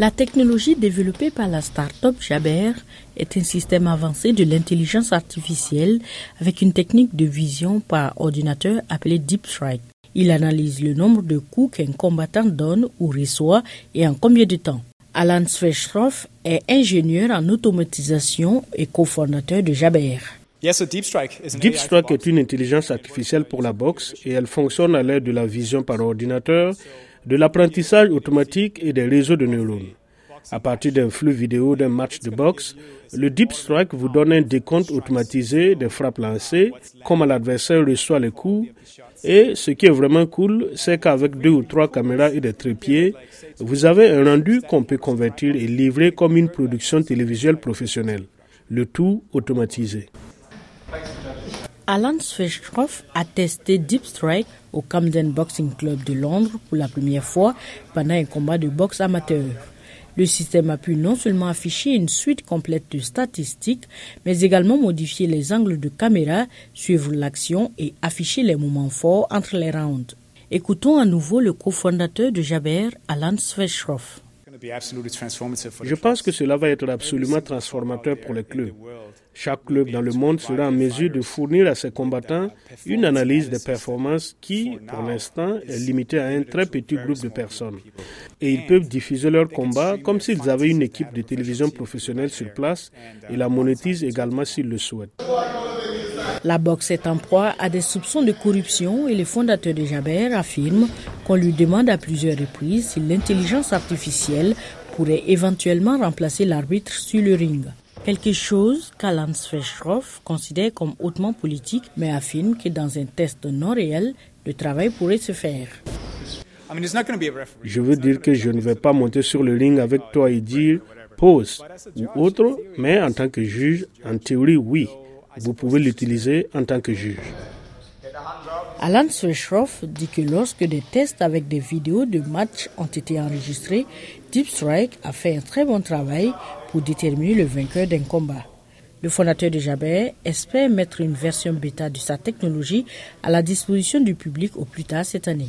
La technologie développée par la start-up Jaber est un système avancé de l'intelligence artificielle avec une technique de vision par ordinateur appelée Deep Strike. Il analyse le nombre de coups qu'un combattant donne ou reçoit et en combien de temps. Alan Svechroff est ingénieur en automatisation et cofondateur de Jaber. Deep Strike est une intelligence artificielle pour la boxe et elle fonctionne à l'aide de la vision par ordinateur de l'apprentissage automatique et des réseaux de neurones. À partir d'un flux vidéo d'un match de boxe, le Deep Strike vous donne un décompte automatisé des frappes lancées, comment l'adversaire reçoit les coups. Et ce qui est vraiment cool, c'est qu'avec deux ou trois caméras et des trépieds, vous avez un rendu qu'on peut convertir et livrer comme une production télévisuelle professionnelle. Le tout automatisé. Alan Svechroff a testé Deep Strike au Camden Boxing Club de Londres pour la première fois pendant un combat de boxe amateur. Le système a pu non seulement afficher une suite complète de statistiques, mais également modifier les angles de caméra, suivre l'action et afficher les moments forts entre les rounds. Écoutons à nouveau le cofondateur de Jaber, Alan Svechroff. Je pense que cela va être absolument transformateur pour les clubs. Chaque club dans le monde sera en mesure de fournir à ses combattants une analyse des performances qui, pour l'instant, est limitée à un très petit groupe de personnes. Et ils peuvent diffuser leurs combats comme s'ils avaient une équipe de télévision professionnelle sur place et la monétisent également s'ils le souhaitent. La boxe est en proie à des soupçons de corruption et le fondateur de Jaber affirme qu'on lui demande à plusieurs reprises si l'intelligence artificielle pourrait éventuellement remplacer l'arbitre sur le ring. Quelque chose qu'Alan Svechroff considère comme hautement politique, mais affirme que dans un test non réel, le travail pourrait se faire. Je veux dire que je ne vais pas monter sur le ring avec toi et dire pause ou autre, mais en tant que juge, en théorie, oui, vous pouvez l'utiliser en tant que juge. Alan Svechroff dit que lorsque des tests avec des vidéos de matchs ont été enregistrés, Deep Strike a fait un très bon travail pour déterminer le vainqueur d'un combat. Le fondateur de Jabber espère mettre une version bêta de sa technologie à la disposition du public au plus tard cette année.